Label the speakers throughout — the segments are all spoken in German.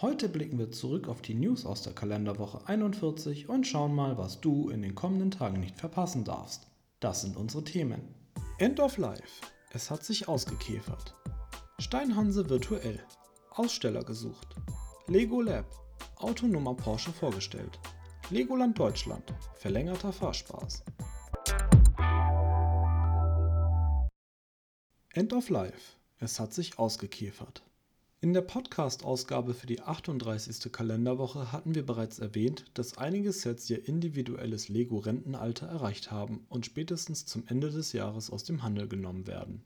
Speaker 1: Heute blicken wir zurück auf die News aus der Kalenderwoche 41 und schauen mal, was du in den kommenden Tagen nicht verpassen darfst. Das sind unsere Themen. End of Life. Es hat sich ausgekäfert. Steinhanse virtuell. Aussteller gesucht. Lego Lab. Autonomer Porsche vorgestellt. Legoland Deutschland. Verlängerter Fahrspaß. End of Life. Es hat sich ausgekäfert. In der Podcast-Ausgabe für die 38. Kalenderwoche hatten wir bereits erwähnt, dass einige Sets ihr individuelles Lego-Rentenalter erreicht haben und spätestens zum Ende des Jahres aus dem Handel genommen werden.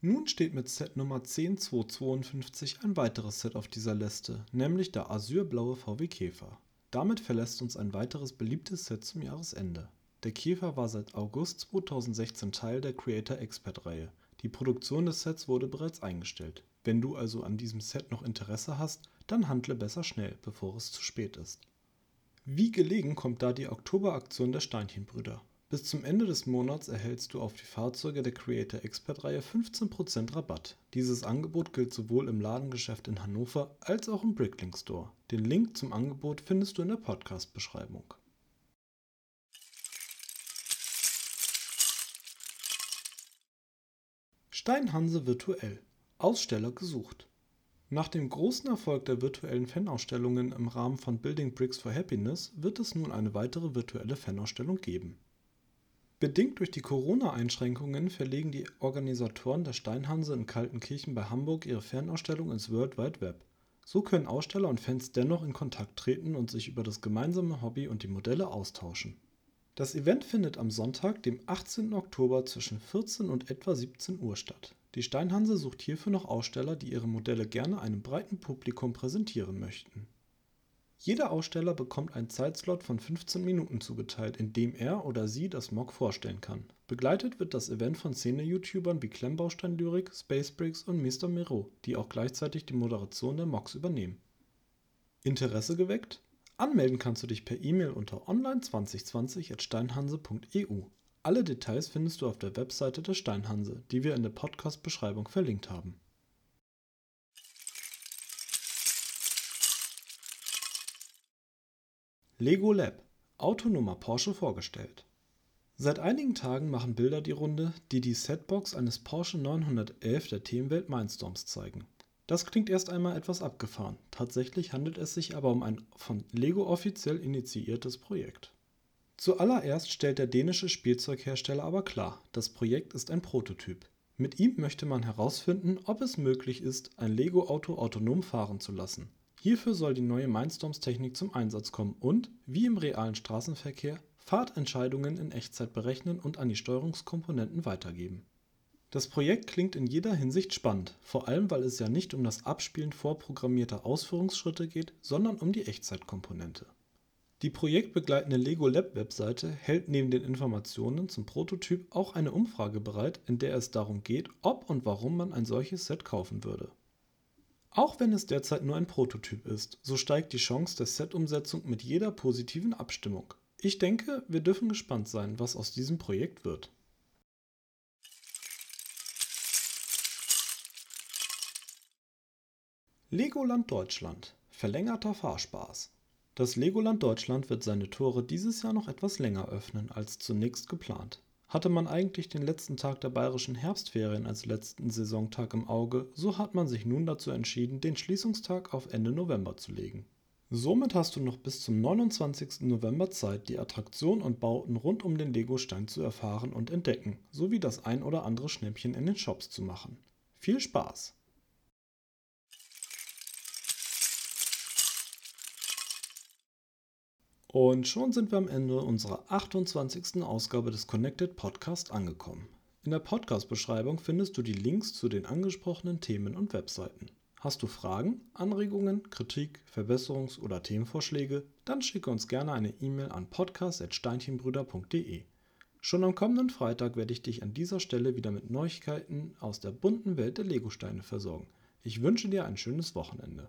Speaker 1: Nun steht mit Set Nummer 10252 ein weiteres Set auf dieser Liste, nämlich der azurblaue VW Käfer. Damit verlässt uns ein weiteres beliebtes Set zum Jahresende. Der Käfer war seit August 2016 Teil der Creator Expert Reihe. Die Produktion des Sets wurde bereits eingestellt. Wenn du also an diesem Set noch Interesse hast, dann handle besser schnell, bevor es zu spät ist. Wie gelegen kommt da die Oktoberaktion der Steinchenbrüder. Bis zum Ende des Monats erhältst du auf die Fahrzeuge der Creator Expert Reihe 15% Rabatt. Dieses Angebot gilt sowohl im Ladengeschäft in Hannover als auch im Bricklink Store. Den Link zum Angebot findest du in der Podcast-Beschreibung. Steinhanse virtuell Aussteller gesucht. Nach dem großen Erfolg der virtuellen Fanausstellungen im Rahmen von Building Bricks for Happiness wird es nun eine weitere virtuelle Fanausstellung geben. Bedingt durch die Corona-Einschränkungen verlegen die Organisatoren der Steinhanse in Kaltenkirchen bei Hamburg ihre Fanausstellung ins World Wide Web. So können Aussteller und Fans dennoch in Kontakt treten und sich über das gemeinsame Hobby und die Modelle austauschen. Das Event findet am Sonntag, dem 18. Oktober zwischen 14 und etwa 17 Uhr statt. Die Steinhanse sucht hierfür noch Aussteller, die ihre Modelle gerne einem breiten Publikum präsentieren möchten. Jeder Aussteller bekommt einen Zeitslot von 15 Minuten zugeteilt, in dem er oder sie das Mock vorstellen kann. Begleitet wird das Event von Szene-YouTubern wie Klemmbaustein Lyrik, Spacebricks und Mr. Miro, die auch gleichzeitig die Moderation der Mocks übernehmen. Interesse geweckt? Anmelden kannst du dich per E-Mail unter online2020@steinhanse.eu. Alle Details findest du auf der Webseite der Steinhanse, die wir in der Podcast-Beschreibung verlinkt haben. Lego Lab Autonomer Porsche vorgestellt. Seit einigen Tagen machen Bilder die Runde, die die Setbox eines Porsche 911 der Themenwelt Mindstorms zeigen. Das klingt erst einmal etwas abgefahren. Tatsächlich handelt es sich aber um ein von Lego offiziell initiiertes Projekt. Zuallererst stellt der dänische Spielzeughersteller aber klar, das Projekt ist ein Prototyp. Mit ihm möchte man herausfinden, ob es möglich ist, ein Lego-Auto autonom fahren zu lassen. Hierfür soll die neue Mindstorms-Technik zum Einsatz kommen und, wie im realen Straßenverkehr, Fahrtentscheidungen in Echtzeit berechnen und an die Steuerungskomponenten weitergeben. Das Projekt klingt in jeder Hinsicht spannend, vor allem weil es ja nicht um das Abspielen vorprogrammierter Ausführungsschritte geht, sondern um die Echtzeitkomponente. Die projektbegleitende Lego Lab Webseite hält neben den Informationen zum Prototyp auch eine Umfrage bereit, in der es darum geht, ob und warum man ein solches Set kaufen würde. Auch wenn es derzeit nur ein Prototyp ist, so steigt die Chance der Set-Umsetzung mit jeder positiven Abstimmung. Ich denke, wir dürfen gespannt sein, was aus diesem Projekt wird. Legoland Deutschland verlängerter Fahrspaß das Legoland Deutschland wird seine Tore dieses Jahr noch etwas länger öffnen als zunächst geplant. Hatte man eigentlich den letzten Tag der bayerischen Herbstferien als letzten Saisontag im Auge, so hat man sich nun dazu entschieden, den Schließungstag auf Ende November zu legen. Somit hast du noch bis zum 29. November Zeit, die Attraktion und Bauten rund um den Lego-Stein zu erfahren und entdecken, sowie das ein oder andere Schnäppchen in den Shops zu machen. Viel Spaß! Und schon sind wir am Ende unserer 28. Ausgabe des Connected Podcast angekommen. In der Podcast-Beschreibung findest du die Links zu den angesprochenen Themen und Webseiten. Hast du Fragen, Anregungen, Kritik, Verbesserungs- oder Themenvorschläge? Dann schicke uns gerne eine E-Mail an podcast.steinchenbrüder.de. Schon am kommenden Freitag werde ich dich an dieser Stelle wieder mit Neuigkeiten aus der bunten Welt der Legosteine versorgen. Ich wünsche dir ein schönes Wochenende.